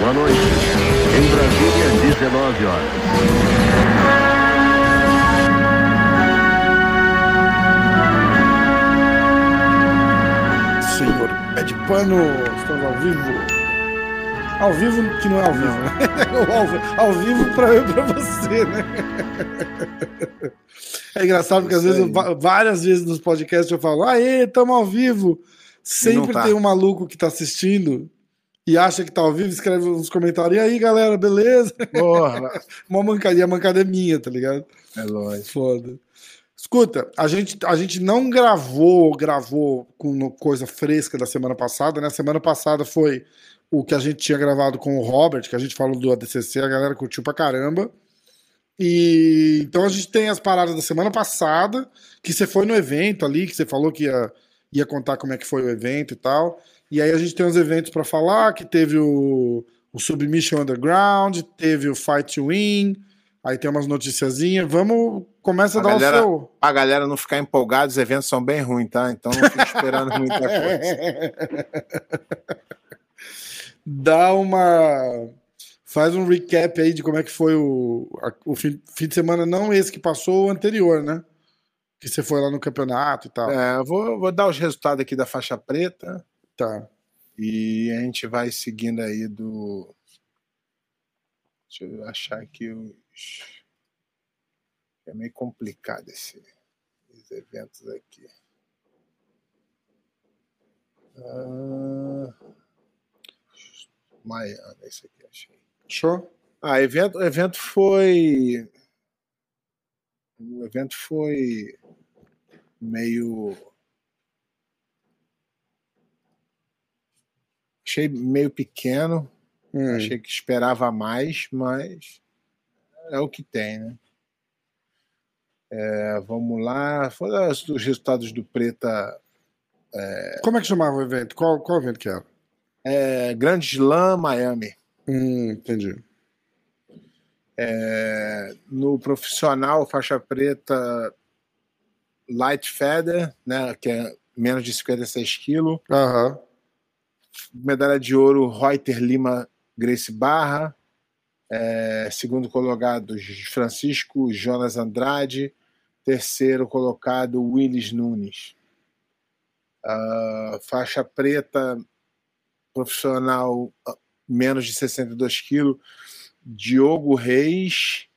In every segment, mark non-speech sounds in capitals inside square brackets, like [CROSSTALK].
Boa noite. Em Brasília, 19 horas. Senhor pé de pano, estamos ao vivo. Ao vivo que não é ao vivo, né? [LAUGHS] ao, ao vivo pra eu pra você, né? [LAUGHS] É engraçado porque às vezes, eu, várias vezes nos podcasts eu falo, aê, estamos ao vivo. Sempre tá. tem um maluco que tá assistindo e acha que tá ao vivo, escreve uns comentários, e aí galera, beleza? Porra, [LAUGHS] Uma mancada, e a mancada é minha, tá ligado? é lógico. Foda. Escuta, a gente, a gente não gravou, gravou com coisa fresca da semana passada, né? Semana passada foi o que a gente tinha gravado com o Robert, que a gente falou do ADCC, a galera curtiu pra caramba. E então a gente tem as paradas da semana passada, que você foi no evento ali, que você falou que ia, ia contar como é que foi o evento e tal. E aí a gente tem os eventos pra falar, que teve o, o Submission Underground, teve o Fight to Win, aí tem umas noticiazinhas. Vamos, começa a, A dar galera- o seu. Pra galera não ficar empolgada, os eventos são bem ruins, tá? Então não fique esperando muita [LAUGHS] coisa. Dá uma. Faz um recap aí de como é que foi o, a- o fim, fim de semana, não esse que passou, o anterior, né? Que você foi lá no campeonato e tal. É, eu vou, vou dar os resultados aqui da faixa preta Tá. e a gente vai seguindo aí do. Deixa eu achar aqui os. É meio complicado esse, esses eventos aqui. Ah, Miami, esse aqui achei. Show? Ah, evento, o evento foi. O evento foi meio. Achei meio pequeno, Hum. achei que esperava mais, mas é o que tem, né? É, vamos lá. Foram os os resultados do Preta. Como é que chamava o evento? Qual, qual evento que era? É, Grande Slam Miami. Hum, entendi. É, no profissional, faixa preta Light Feather, né, que é menos de 56 quilos. Aham. Medalha de ouro, Reuter Lima Grace Barra. É, segundo colocado, Francisco Jonas Andrade. Terceiro colocado, Willis Nunes. Ah, faixa preta profissional, menos de 62 quilos, Diogo Reis,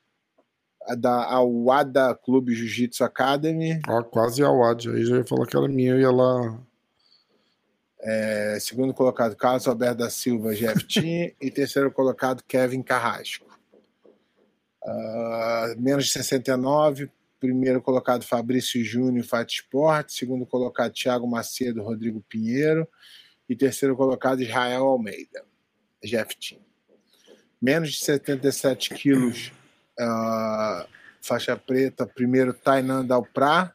da Awada Clube Jiu-Jitsu Academy. Ó, quase a WAD. Aí já ia falar que era minha, eu ia lá. É, segundo colocado, Carlos Alberto da Silva, Jeff [LAUGHS] Team. e terceiro colocado, Kevin Carrasco. Ah, menos de 69. Primeiro colocado, Fabrício Júnior, Fight Sport. Segundo colocado, Thiago Macedo, Rodrigo Pinheiro. E terceiro colocado, Israel Almeida, Jeff Team. Menos de 77 quilos, ah, faixa preta. Primeiro, Tainan Dalprá.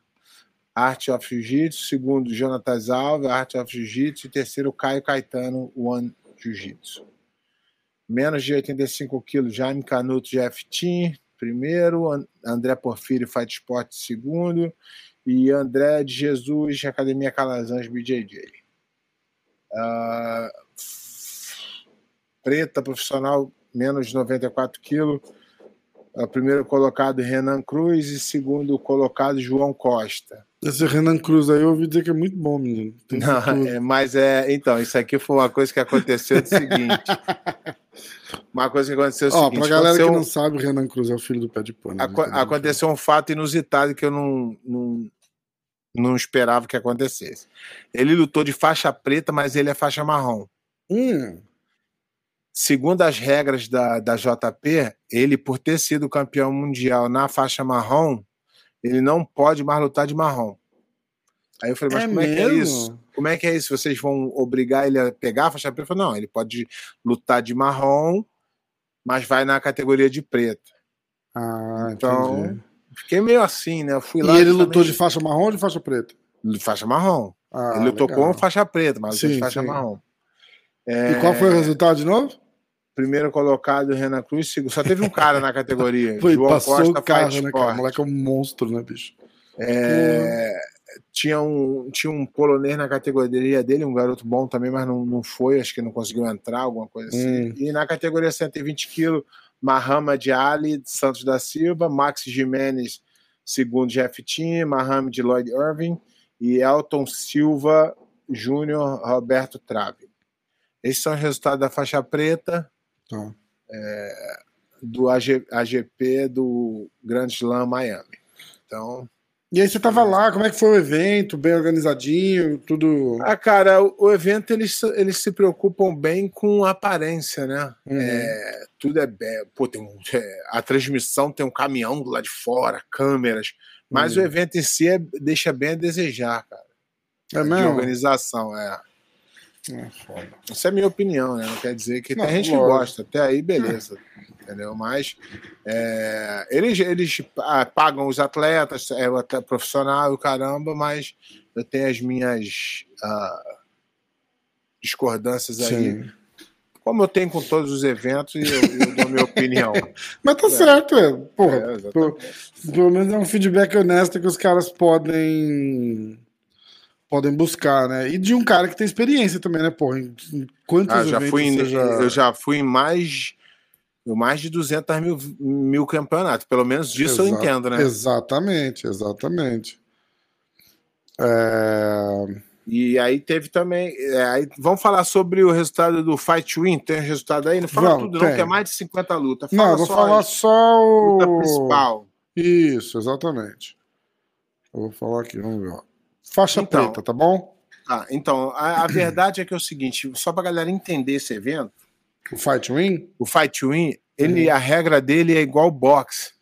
Art of Jiu-Jitsu, segundo Jonatas Alves, Art of Jiu-Jitsu, e terceiro Caio Caetano, One Jiu-Jitsu. Menos de 85 quilos, Jaime Canuto, Jeff Team, primeiro, An- André Porfírio, Fight Sport, segundo, e André de Jesus, Academia Calazans, BJJ. Ah, preta, profissional, menos de 94 quilos, Ah, primeiro colocado Renan Cruz e segundo colocado João Costa. Esse Renan Cruz aí eu ouvi dizer que é muito bom, menino. Não, é, mas é. Então, isso aqui foi uma coisa que aconteceu do seguinte. [LAUGHS] Uma coisa que aconteceu é o Ó, seguinte. pra galera que aconteceu, não sabe, o Renan Cruz é o filho do pé de pano. aco- aconteceu um fato inusitado que eu não, não, não esperava que acontecesse. Ele lutou de faixa preta, mas ele é faixa marrom. Hum, Segundo as regras da, da JP, ele, por ter sido campeão mundial na faixa marrom, ele não pode mais lutar de marrom. Aí eu falei, mas É como é que é mesmo? isso? Como é que é isso? Vocês vão obrigar ele a pegar a faixa preta? Eu falei, não, ele pode lutar de marrom, mas vai na categoria de preta. ah, Então, entendi. Fiquei meio assim, né? Eu fui E lá. ele justamente- lutou de faixa marrom ou de faixa preta? de faixa marrom. Ah, ele lutou legal. com faixa preta, mas lutou de Sim, faixa sim. marrom. E qual foi o resultado de novo? Primeiro colocado, Renan Cruz. Só teve um cara na categoria. [LAUGHS] Foi, João passou Costa o carro, né, cara? O moleque é um monstro, né, bicho? É, tinha, um, tinha um polonês na categoria dele, um garoto bom também, mas não, não foi, acho que não conseguiu entrar, alguma coisa assim. Hum. E na categoria 120 quilos, Mahamad Ali Santos da Silva, Max Jimenez, segundo Jeff Team, Mahamad Lloyd Irving e Elton Silva Júnior Roberto Trave. Esses são os resultados da faixa preta Tá. do AG, AGP do Grand Slam Miami. Então, E aí você tava lá, como é que foi o evento? Bem organizadinho, tudo. ah, cara, o, o evento eles, eles se preocupam bem com a aparência, né? Uhum. É, tudo é bem. Pô, tem um, é, a transmissão tem um caminhão do lado de fora, câmeras, mas Uhum. o evento em si é- deixa bem a desejar, cara. É de mesmo? organização, é. É, foda. Isso é minha opinião, né? Não quer dizer que Não, tem gente que lógico. gosta, até aí beleza. Entendeu? Mas é, eles, eles ah, pagam os atletas, é o profissional e o caramba, mas eu tenho as minhas ah, discordâncias aí. Sim. Como eu tenho com todos os eventos, e eu, eu dou minha opinião. [LAUGHS] Mas tá certo, é. Porra, É, pelo menos é um feedback honesto que os caras podem podem buscar, né? E de um cara que tem experiência também, né, porra? Em, quantos Ah, já fui em- já... Eu já fui em mais, mais de 200 mil, mil campeonatos. Pelo menos disso eu Exa- entendo, né? Exatamente, exatamente. É... E aí teve também. é, aí vamos falar sobre o resultado do Fight Win. Tem resultado aí? Não fala Vamos, tudo, não, tem. que é mais de 50 lutas. Não, Fala eu vou só falar só luta o... principal. Isso, exatamente. Eu vou falar aqui, vamos ver. ó. Faixa Então. preta, tá bom? Tá, então, a, a verdade é que é o seguinte: só pra galera entender esse evento, O Fight Win? o Fight Win, ele, Uhum. a regra dele é igual boxe.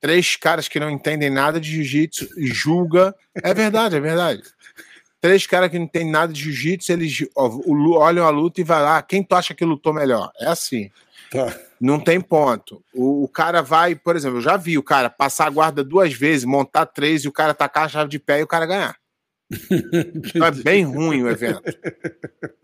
Três caras que não entendem nada de jiu-jitsu julga. É verdade, é verdade. Três caras que não entendem nada de jiu-jitsu, eles ó, olham a luta e vai lá, quem tu acha que lutou melhor? É assim. Tá. Não tem ponto. O, o cara vai, por exemplo, eu já vi o cara passar a guarda duas vezes, montar três e o cara tacar a chave de pé e o cara ganhar. Então é bem ruim o evento.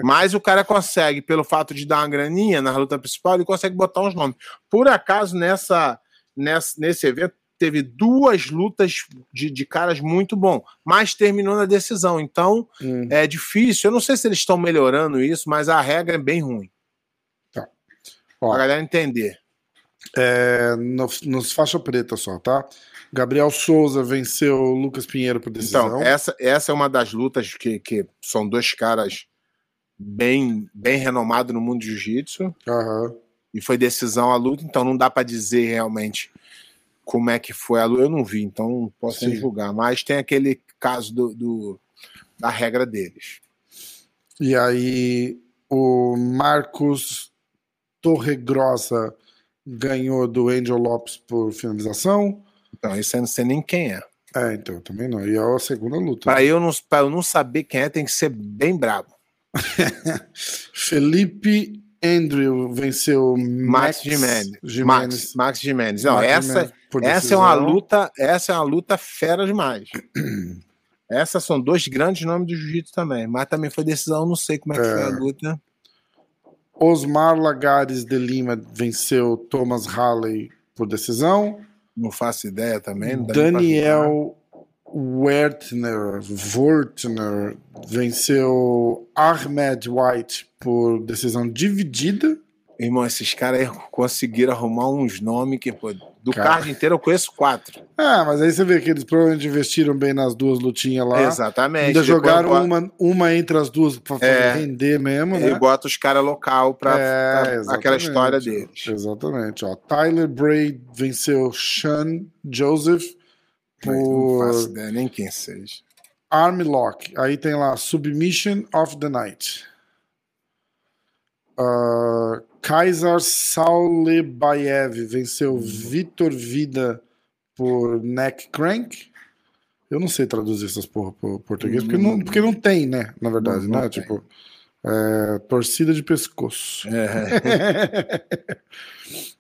Mas o cara consegue, pelo fato de dar uma graninha na luta principal, ele consegue botar uns nomes. Por acaso, nessa, nessa, nesse evento, teve duas lutas de, de caras muito bom, mas terminou na decisão. Então Hum. é difícil. Eu não sei se eles estão melhorando isso, mas a regra é bem ruim. Ó. Pra galera entender. É, no- nos faixa preta só, tá? Gabriel Souza venceu o Lucas Pinheiro por decisão. Então, essa, essa é uma das lutas que, que são dois caras bem, bem renomados no mundo do jiu-jitsu. Aham. E foi decisão a luta, então não dá pra dizer realmente como é que foi a luta. Eu não vi, então não posso nem Sim. julgar. Mas tem aquele caso do, do- da regra deles. E aí o Marcos Torregrossa ganhou do Angel Lopes por finalização. Então, isso eu não sei nem quem é. É, então, também não. E é a segunda luta. Pra eu, não, eu não saber quem é, tem que ser bem brabo. [LAUGHS] Felipe Andrew venceu Max Max. Gimenez. Max, Max Gimenez. Não, Max essa, essa é uma luta, essa é uma luta fera demais. [CLEARS THROAT] Essas são dois grandes nomes do jiu-jitsu também, mas também foi decisão, não sei como é que É. foi a luta. Osmar Lagares de Lima venceu Thomas Halley por decisão. Não faço ideia também. Daniel Wertner, Wertner venceu Ahmed White por decisão dividida. Irmão, esses caras conseguiram arrumar uns nomes que, pô, do Cara. card inteiro eu conheço quatro. Ah, mas aí você vê que eles provavelmente investiram bem nas duas lutinhas lá. Exatamente. Ainda Depois jogaram bota- uma, uma entre as duas pra É. render mesmo, E né? bota os caras local pra, É, pra aquela história deles. Exatamente. Ó, Tyler Braid venceu Sean Joseph Mas Não faço por ideia nem quem seja. Arm Lock. Aí tem lá Submission of the Night. Ah, Kaisar Saulebaev venceu Vitor Vida por Neck Crank. Eu não sei traduzir essas porra pro português, porque não, porque não tem, né? Na verdade, Não, não né? tem. Tipo, é, torcida de pescoço. É.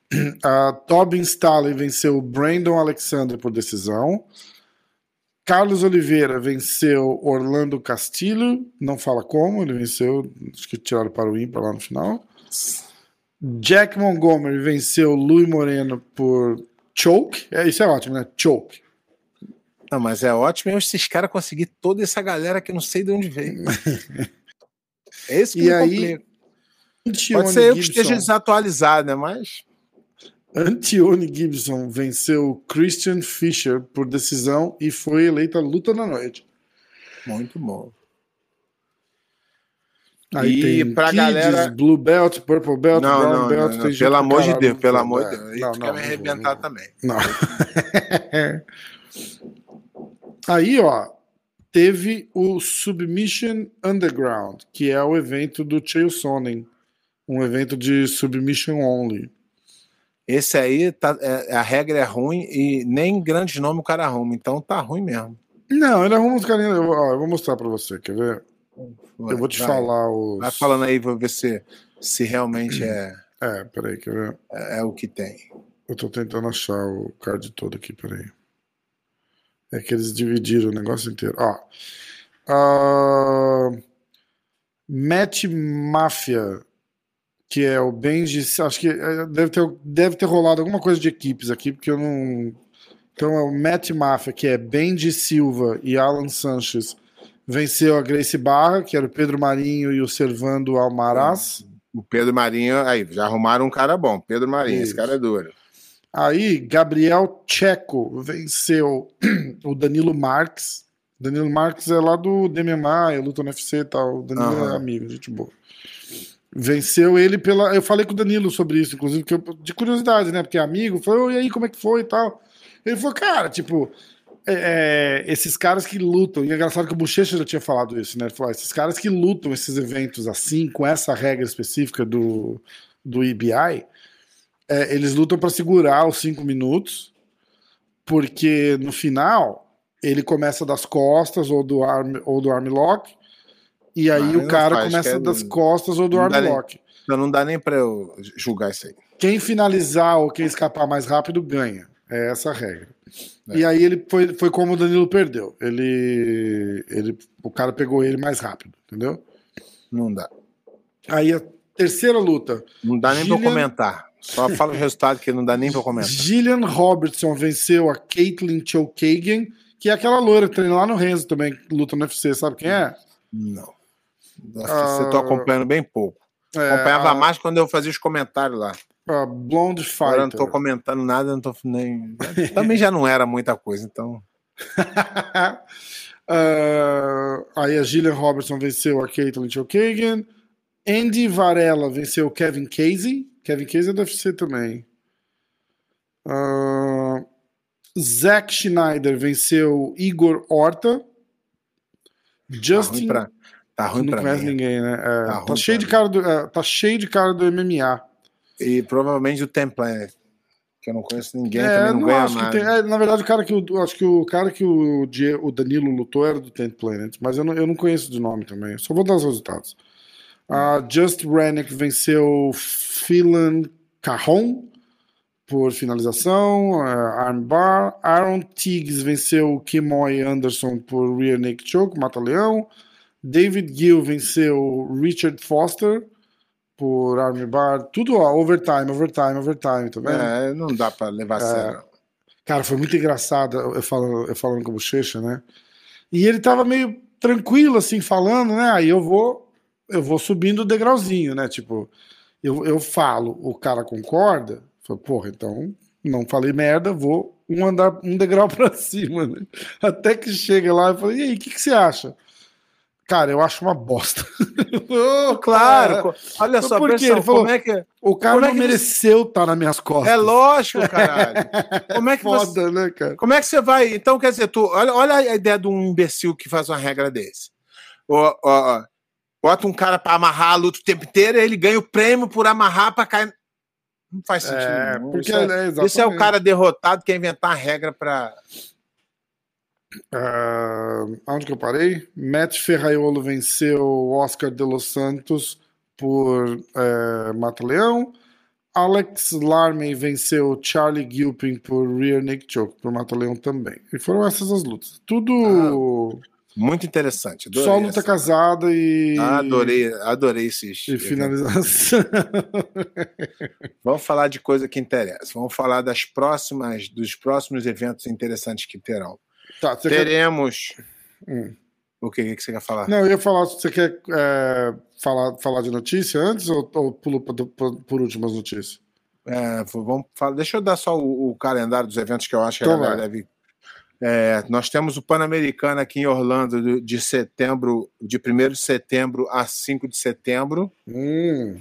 [LAUGHS] A Tobin Staley venceu Brandon Alexander por decisão. Carlos Oliveira venceu Orlando Castilho, não fala como, ele venceu, acho que tiraram para o ímpar lá no final. Jack Montgomery venceu Louis Moreno por choke, é, isso é ótimo, né? Choke. Não, mas é ótimo esses caras conseguir toda essa galera que eu não sei de onde veio. [LAUGHS] É esse que E me aí, Pode ser eu que esteja desatualizado, né? Mas. Antione Gibson venceu Christian Fischer por decisão e foi eleita luta da noite. Muito bom. Aí E tem pra Kids, galera- Blue Belt, Purple Belt, Não, Brown não, Belt. não, não. Pelo amor de Deus, pelo amor de. Deus. Aí Não, tu não, quer me não arrebentar vou, também. Não. [LAUGHS] Aí, ó, teve o Submission Underground, que é o evento do Chael Sonnen. Um evento de Submission Only. Esse aí, tá, é- a regra é ruim e nem grandes nomes o cara arruma. Então tá ruim mesmo. Não, ele arruma uns carinhos. Eu, ó, eu vou mostrar pra você, quer ver? Vai, eu vou te vai. falar os. Vai falando aí, vou ver se, se realmente é, [CLEARS THROAT] É, peraí, quer ver? é o que tem. Eu tô tentando achar o card todo aqui, peraí. É que eles dividiram o negócio inteiro. Ó. Ah, Match Mafia, que é o Benji. Acho que é, deve ter, deve ter rolado alguma coisa de equipes aqui, porque eu não. Então é o Match Mafia, que é Benji Silva e Alan Sanches. Venceu a Grace Barra, que era o Pedro Marinho e o Servando Almaraz. O Pedro Marinho, aí, já arrumaram um cara bom. Pedro Marinho, esse Isso. cara é duro. Aí, Gabriel Checo venceu [CLEARS THROAT] o Danilo Marques. Danilo Marques é lá do DMMA, luta no UFC e tal. O Danilo Aham. é amigo, gente boa. Venceu ele pela. Eu falei com o Danilo sobre isso, inclusive, eu- de curiosidade, né? Porque é amigo. Falei, "Ô, e aí, como é que foi e tal? Ele falou, cara, tipo, é, é, esses caras que lutam, e é engraçado que o Bochecha já tinha falado isso, né? Ele falou, "Ah, esses caras que lutam esses eventos assim, com essa regra específica do, do EBI, é, eles lutam para segurar os cinco minutos, porque no final ele começa das costas ou do arm, ou do armlock, e aí Ah, o cara faz, começa é das costas ou do armlock. Então não dá nem pra eu julgar isso aí. Quem finalizar ou quem escapar mais rápido ganha. É essa a regra. É. E aí ele foi, foi como o Danilo perdeu. Ele, ele, o cara pegou ele mais rápido, entendeu? Não dá. Aí a terceira luta. Não dá nem pra eu Gillian- comentar. Só fala o [LAUGHS] resultado que não dá nem pra eu comentar. Gillian Robertson venceu a Caitlin Chokagan, que é aquela loira que treina lá no Renzo também, luta no UFC, sabe quem é? Não. Você Ah, tá acompanhando bem pouco. É, Acompanhava a, mais quando eu fazia os comentários lá. a Blonde Agora eu não Fighter. tô comentando nada, não tô nem. [LAUGHS] Também já não era muita coisa, então. [LAUGHS] Ah, aí a Gillian Robertson venceu a Caitlin Chokagan. Andy Varela venceu o Kevin Casey. Kevin Casey é do UFC também. Ah, Zack Schneider venceu Igor Horta. Tá Justin. pra, tá ruim não pra conhece mim. ninguém, né? É, Tá tá, cheio de cara do, é, tá cheio de cara do MMA. E provavelmente o Templanet, que eu não conheço ninguém, É, também não, não ganha tem- é, na verdade, o cara que o, acho que o cara que o, o Danilo lutou era do Tent Planet, mas eu não, eu não conheço de nome também. Só vou dar os resultados. A Just Rennick venceu Philan Cajon por finalização, uh, armbar. Aaron Tiggs venceu Kimoy Anderson por rear naked choke, mata-leão. David Gill venceu Richard Foster por armbar. Tudo ó, overtime, overtime, overtime, tá vendo? É, não dá pra levar a sério. Cara, foi muito engraçado eu falando, eu falando com o Bochecha, né? E ele tava meio tranquilo, assim, falando, né? Aí eu vou, eu vou subindo o degrauzinho, né? Tipo, eu, eu falo, o cara concorda, falo, porra, então não falei merda, vou um andar, um degrau [LAUGHS] pra cima, né? Até que chega lá e fala, e aí, o que, que você acha? Cara, eu acho uma bosta. [LAUGHS] Ô, Claro, olha só, por pessoal, Ele falou- como é que. o cara como é não que você- mereceu estar nas minhas costas. É lógico, caralho. [LAUGHS] Como é que você. Foda, né, cara? Como é que você vai. Então, quer dizer, tu, olha, olha a ideia de um imbecil que faz uma regra desse. Ó, ó, ó, bota um cara pra amarrar a luta o tempo inteiro e ele ganha o prêmio por amarrar pra cair. Não faz sentido. É, porque isso, é, é, isso é o cara derrotado que quer inventar a regra pra. Ah, onde que eu parei? Matt Ferraiolo venceu o Oscar de los Santos por é, Mata-Leão. Alex Larmey venceu Charlie Gilpin por Rear Naked Choke por Mata-Leão também. E foram essas as lutas. Tudo Muito interessante. Adorei só luta essa. casada e. Adorei, adorei esses. E finalização. [LAUGHS] Vamos falar de coisa que interessa. Vamos falar das próximas, dos próximos eventos interessantes que terão. Tá, teremos. quer... hum. O que, que você quer falar? Não, eu ia falar, você quer é, falar, falar de notícia antes ou, ou pulo por, últimas notícias? É, vamos falar, deixa eu dar só o, o, calendário dos eventos que eu acho que Então a deve. É, nós temos o Pan-Americano aqui em Orlando de, setembro, de 1 de setembro a 5 de setembro. Hum,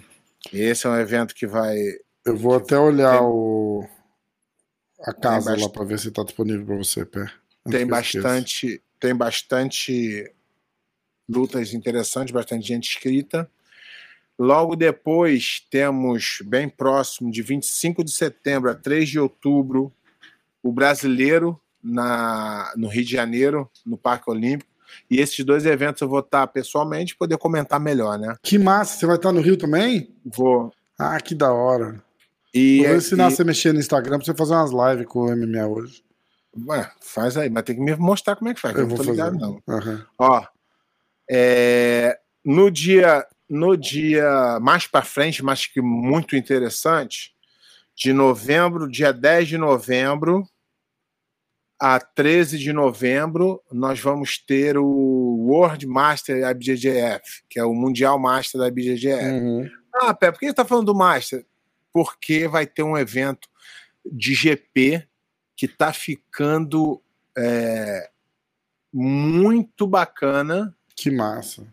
Esse é um evento que vai. eu vou até olhar o a casa lá para ver se tá disponível para você, pé. Tem bastante, tem bastante lutas interessantes, bastante gente inscrita. Logo depois temos, bem próximo, de 25 de setembro a 3 de outubro, o brasileiro na, no Rio de Janeiro, no Parque Olímpico. E esses dois eventos eu vou estar pessoalmente poder comentar melhor, né? Que massa, você vai estar no Rio também? Vou. Ah, que da hora. E, vou ensinar e- você a mexer no Instagram pra você fazer umas lives com o MMA hoje. Ué, faz aí, mas tem que me mostrar como é que faz. Eu Eu não vou tô ligado, não. Aham. Ó, é, no dia no dia mais para frente, mas que muito interessante, de novembro, dia 10 de novembro a 13 de novembro, nós vamos ter o World Master IBJJF, que é o Mundial Master da IBJJF. Uhum. Ah, Pé, por que você está falando do Master? Porque vai ter um evento de GP que está ficando é, muito bacana, Que massa.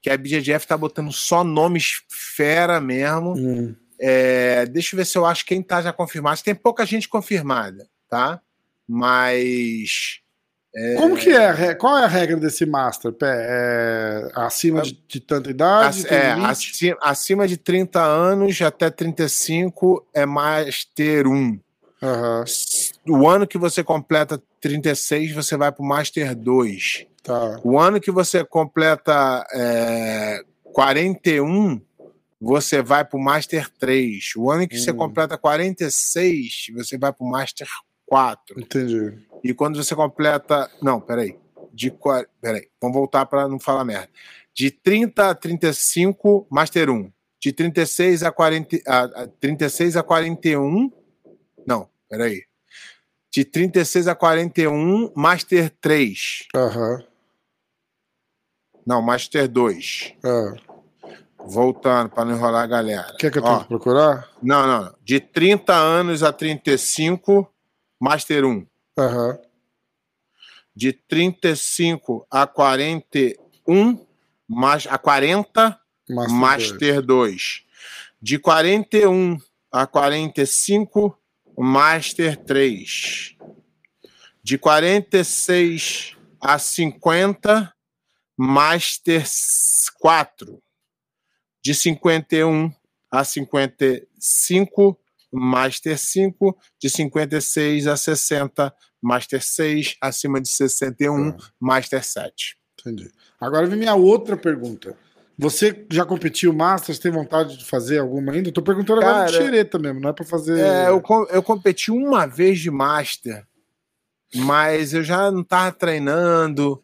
que a BGF está botando só nomes fera mesmo. Hum. É, deixa eu ver se eu acho quem está já confirmado. Tem pouca gente confirmada, tá? Mas Como que é? Qual é a regra desse Master? É acima de, de tanta idade? é, limite? aci- acima de 30 anos até 35 é Master 1. Aham, O ano que você completa 36, você vai para o Master 2. tá. O ano que você completa é, 41, você vai para o Master 3. O ano que você Hum. completa 46, você vai para o Master 4. Entendi. E quando você completa. Não, peraí. De, peraí, vamos voltar para não falar merda. De 30 a 35, Master 1. De 36 a, 40, a, a 36 a 41. Não, peraí. De 36 a 41, Master 3. Aham. Não, Master 2. ah. Voltando para não enrolar a galera. Quer que eu Ó, tente procurar? Não, não, não. De 30 anos a 35, Master 1. Aham. De 35 a 41, mas a 40, Master. dois. Master 2. De 41 a 45, Master 3. De 46 a 50, Master 4. De 51 a 55, Master 5. De 56 a 60, Master 6. Acima de 61, Tá. Master 7. Entendi. Agora vem minha outra pergunta. Você já competiu Masters? Tem vontade de fazer alguma ainda? Tô perguntando agora de Cara, xereta mesmo, não é pra fazer. É, eu, eu competi uma vez de Master, mas eu já não estava treinando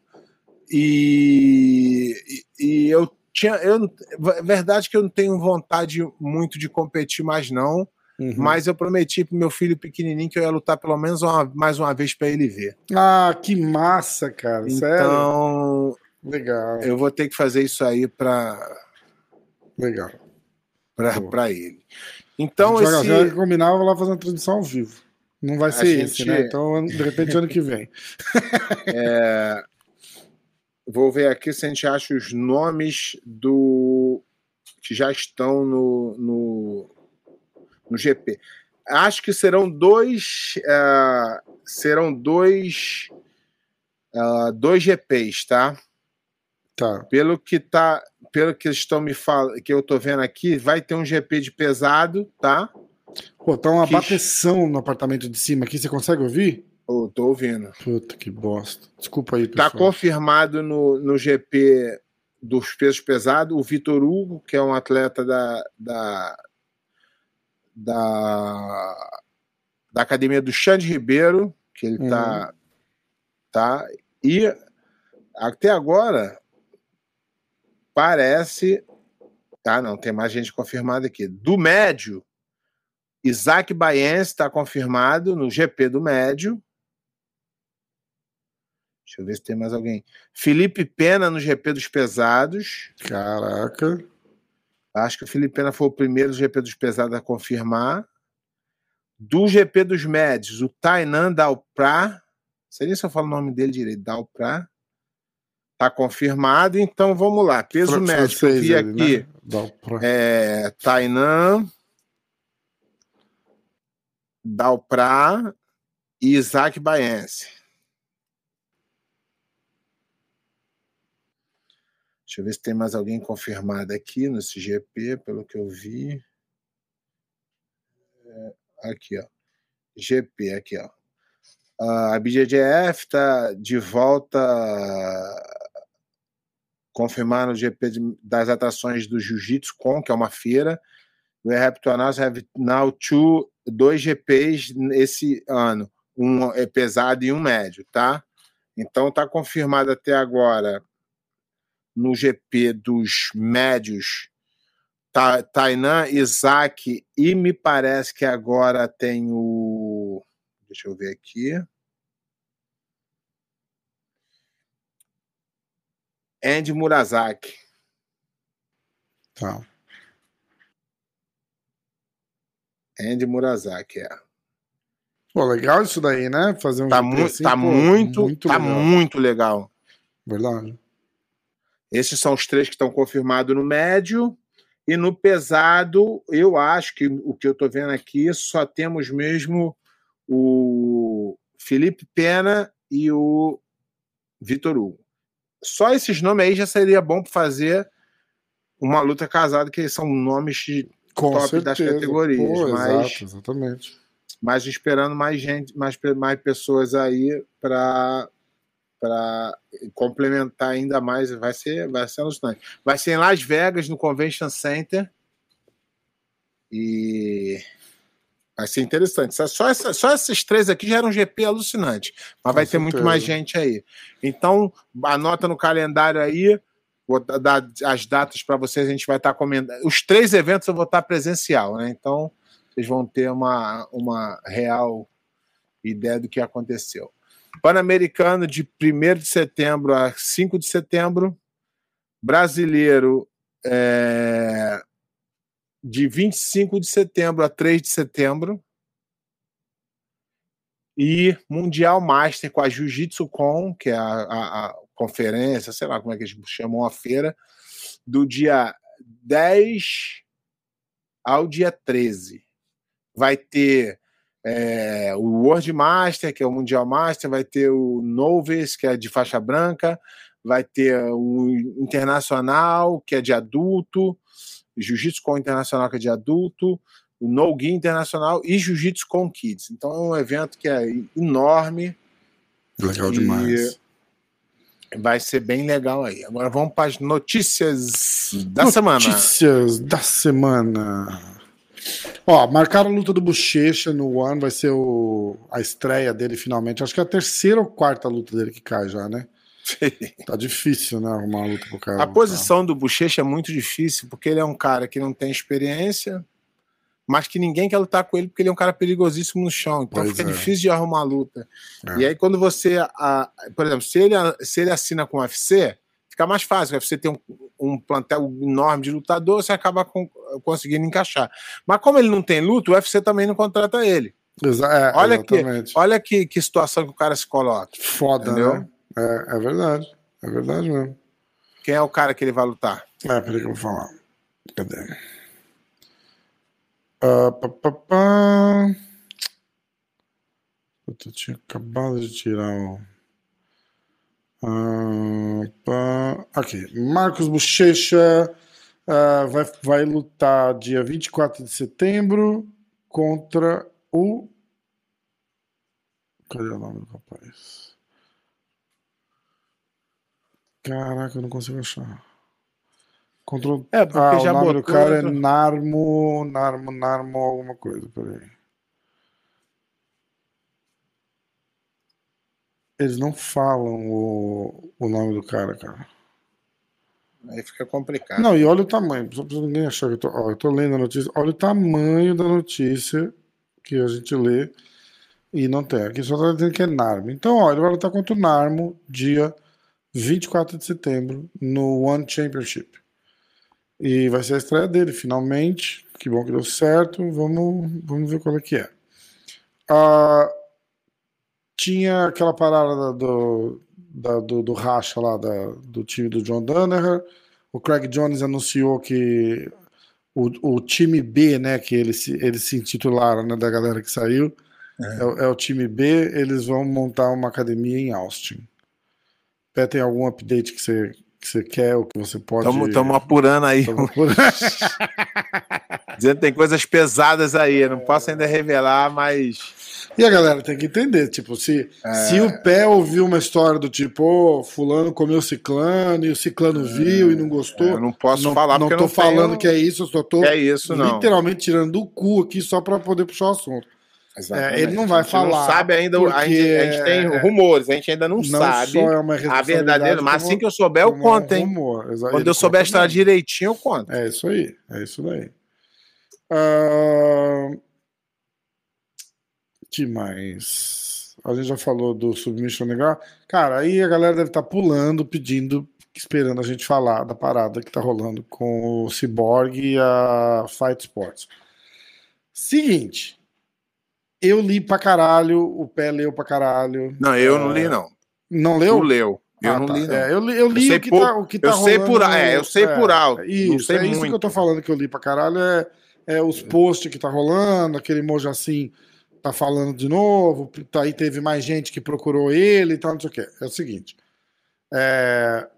e, e, e eu tinha. Eu, é verdade que eu não tenho vontade muito de competir mais, não. Uhum. Mas eu prometi pro meu filho pequenininho que eu ia lutar pelo menos uma- mais uma vez para ele ver. Ah, que massa, cara. Sério? Então, Legal, eu vou ter que fazer isso aí para legal. Para ele. Então, esse. vai combinar, eu vou lá fazer uma transmissão ao vivo. Não vai ser gente- esse, né? Então, de repente, ano que vem. [LAUGHS] [LAUGHS] É, Vou ver aqui se a gente acha os nomes do que já estão no, no, no GP. Acho que serão dois é, serão dois é, dois GPs, tá? Tá. Pelo que tá, pelo que estão me falando, que eu tô vendo aqui, vai ter um GP de pesado, tá? Pô, tá uma Que- bateção no apartamento de cima aqui. Você consegue ouvir? Eu tô ouvindo. Puta que bosta. Desculpa aí, Tá pessoal. confirmado no, no GP dos pesos pesados o Vitor Hugo, que é um atleta da, da, da, da academia do Xande Ribeiro, que ele tá, tá. E até agora parece. Ah, não, tem mais gente confirmada aqui. Do médio, Isaac Baiense está confirmado no GP do médio. Deixa eu ver se tem mais alguém. Felipe Pena no GP dos pesados. Caraca. Acho que o Felipe Pena foi o primeiro do GP dos pesados a confirmar. Do GP dos médios, o Tainan Dalprá. Seria se eu falo o nome dele direito? Dalprá. Tá confirmado, então vamos lá. Peso Fran- médio, que eu vi ele, aqui. né? É, Tainan, Dalprá e Isaac Baense. Deixa eu ver se tem mais alguém confirmado aqui nesse GP, pelo que eu vi. É, aqui, ó. GP, aqui, ó. A BJJF está de volta confirmaram o GP das atrações do Jiu-Jitsu Com, que é uma feira. We have to announce have now two, dois GPs esse ano. Um é pesado e um médio, tá? Então tá confirmado até agora no GP dos médios Ta- Tainan, Isaac e me parece que agora tem o. Deixa eu ver aqui. Andy Murazaki. Tá. Andy Murazaki, é. Pô, legal isso daí, né? Fazer um Tá, mu assim, tá pô, muito, tá legal. muito legal. Verdade. Esses são os três que estão confirmados no médio. E no pesado, eu acho que o que eu tô vendo aqui, só temos mesmo o Felipe Pena e o Vitor Hugo. Só esses nomes aí já seria bom para fazer uma luta casada, que são nomes de Com top certeza. das categorias. Pô, mas, Exato, exatamente. mas esperando mais gente, mais, mais pessoas aí para para complementar ainda mais, vai ser, vai ser alucinante. Vai ser em Las Vegas, no Convention Center. E vai ser interessante. Só, essa- só esses três aqui já eram um GP alucinante. Mas Com vai ter muito certeza. mais gente aí. Então, anota no calendário aí. Vou da- dar as datas para vocês, a gente vai estar comentando. Os três eventos eu vou estar presencial, né? Então, vocês vão ter uma, uma real ideia do que aconteceu. Pan-Americano de 1 de setembro a 5 de setembro. Brasileiro é, de 25 de setembro a 3 de setembro. E Mundial Master com a Jiu-Jitsu Com, que é a, a- a conferência, sei lá como é que eles chamam a feira, do dia 10 ao dia 13. Vai ter é, o World Master, que é o Mundial Master, vai ter o Novice, que é de faixa branca, vai ter o Internacional, que é de adulto, Jiu-Jitsu com Internacional, que é de adulto, o No Gi Internacional e Jiu-Jitsu com Kids. Então é um evento que é enorme, Legal demais. vai ser bem legal aí. Agora vamos para as notícias da semana. Notícias da semana. Ó, marcaram a luta do Bochecha no One, vai ser o, a estreia dele finalmente. Acho que é a terceira ou quarta luta dele que cai já, né? Tá difícil, né? Arrumar uma luta pro cara. A posição do Bochecha é muito difícil, porque ele é um cara que não tem experiência, mas que ninguém quer lutar com ele, porque ele é um cara perigosíssimo no chão. Então Pois fica é. difícil de arrumar luta. É. E aí, quando você. a- por exemplo, se ele, se ele assina com o UFC, fica mais fácil. O UFC tem um, um plantel enorme de lutador, você acaba com- conseguindo encaixar. Mas como ele não tem luta, o UFC também não contrata ele. Exa é, Olha exatamente. Olha que, que situação que o cara se coloca. Foda, Entendeu? né? É, é verdade. É verdade mesmo. Quem é o cara que ele vai lutar? É, peraí que eu vou falar. Cadê? Ah, pá, pá, pá. Eu tinha acabado de tirar o. Ah, pá. Aqui. Marcos Bochecha ah, vai, vai lutar dia 24 de setembro contra o. Cadê o nome do rapaz? Caraca, eu não consigo achar. Contra o É, porque ah, já o nome do botou cara é outro- Narmo, Narmo, Narmo, alguma coisa, peraí. Eles não falam o, o nome do cara, cara. Aí fica complicado. Não, e olha o tamanho, só pra ninguém achar que eu tô, ó, eu tô lendo a notícia. Olha o tamanho da notícia que a gente lê. E não tem. Aqui só tá dizendo que é Narmo. Então, ó, ele vai lutar contra o Narmo dia 24 de setembro no One Championship. E vai ser a estreia dele, finalmente. Que bom que deu certo. Vamos, vamos ver qual é que é. Ah, tinha aquela parada do, da, do, do racha lá da, do time do John Danaher. O Craig Jones anunciou que o, o time B, né, que eles, eles se intitularam, né, da galera que saiu, é. É, é. o time B, eles vão montar uma academia em Austin. Pé, tem algum update que você, que você quer ou que você pode. Estamos apurando aí. [LAUGHS] Apurando. Dizendo que tem coisas pesadas aí, não posso ainda revelar, mas. E a galera tem que entender, tipo, se, é... se o pé ouviu uma história do tipo, oh, fulano comeu ciclano e o ciclano viu e não gostou. É, eu não posso não, falar não porque tô não falando tenho... que é isso, eu só tô é isso, literalmente tirando do cu aqui só para poder puxar o assunto. É, ele não vai falar. não sabe ainda. A, gente, a, gente, tem rumores, a gente ainda não, não sabe é a verdadeira. Mas assim que eu souber, eu conto, hein? Rumor, Quando eu souber a história direitinho, eu conto. É isso aí. É isso daí. Uh... que mais? A gente já falou do Submission Legal. Cara, aí a galera deve estar tá pulando, pedindo, esperando a gente falar da parada que tá rolando com o Cyborg e a Fight Sports. Seguinte, eu li pra caralho, o pé leu pra caralho. Não, eu não li, não. Não leu? Tu leu. Eu ah, não tá. li, não. É, eu li, eu li eu o, que por, tá, o que tá eu rolando. Sei por, é, eu sei por alto. Isso, é muito. isso que eu tô falando que eu li pra caralho. É, é os posts que tá rolando, aquele emoji assim tá falando de novo. Tá, aí teve mais gente que procurou ele e tal, não sei o quê. É o seguinte. É,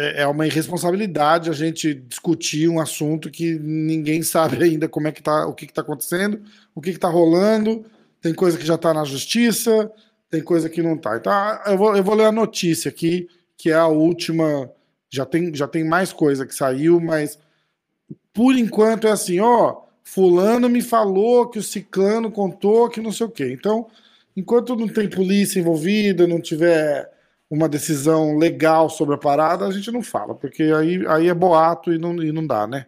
é, é uma irresponsabilidade a gente discutir um assunto que ninguém sabe [LAUGHS] ainda como é que tá, o que, que tá acontecendo, o que, que tá rolando. Tem coisa que já tá na justiça, tem coisa que não tá. Então, eu vou, eu vou ler a notícia aqui, que é a última. Já tem, já tem mais coisa que saiu, mas por enquanto é assim, ó. Fulano me falou que o ciclano contou que não sei o quê. Então, enquanto não tem polícia envolvida, não tiver uma decisão legal sobre a parada, a gente não fala, porque aí, aí é boato e não, e não dá, né?